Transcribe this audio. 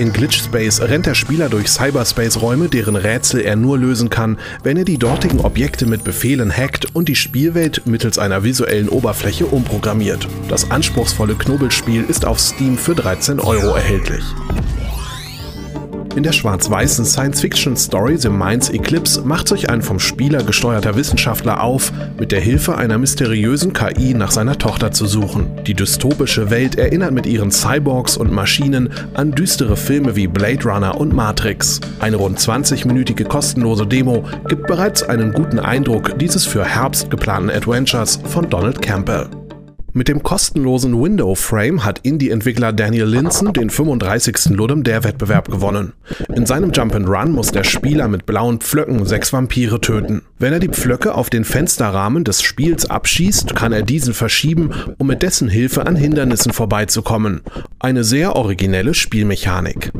In Glitchspace rennt der Spieler durch Cyberspace-Räume, deren Rätsel er nur lösen kann, wenn er die dortigen Objekte mit Befehlen hackt und die Spielwelt mittels einer visuellen Oberfläche umprogrammiert. Das anspruchsvolle Knobelspiel ist auf Steam für 13 Euro erhältlich. In der schwarz-weißen Science-Fiction-Story The Minds Eclipse macht sich ein vom Spieler gesteuerter Wissenschaftler auf, mit der Hilfe einer mysteriösen KI nach seiner Tochter zu suchen. Die dystopische Welt erinnert mit ihren Cyborgs und Maschinen an düstere Filme wie Blade Runner und Matrix. Eine rund 20-minütige kostenlose Demo gibt bereits einen guten Eindruck dieses für Herbst geplanten Adventures von Donald Campbell. Mit dem kostenlosen Window Frame hat Indie-Entwickler Daniel Linson den 35. Ludum Dare Wettbewerb gewonnen. In seinem Jump'n'Run muss der Spieler mit blauen Pflöcken sechs Vampire töten. Wenn er die Pflöcke auf den Fensterrahmen des Spiels abschießt, kann er diesen verschieben, um mit dessen Hilfe an Hindernissen vorbeizukommen. Eine sehr originelle Spielmechanik.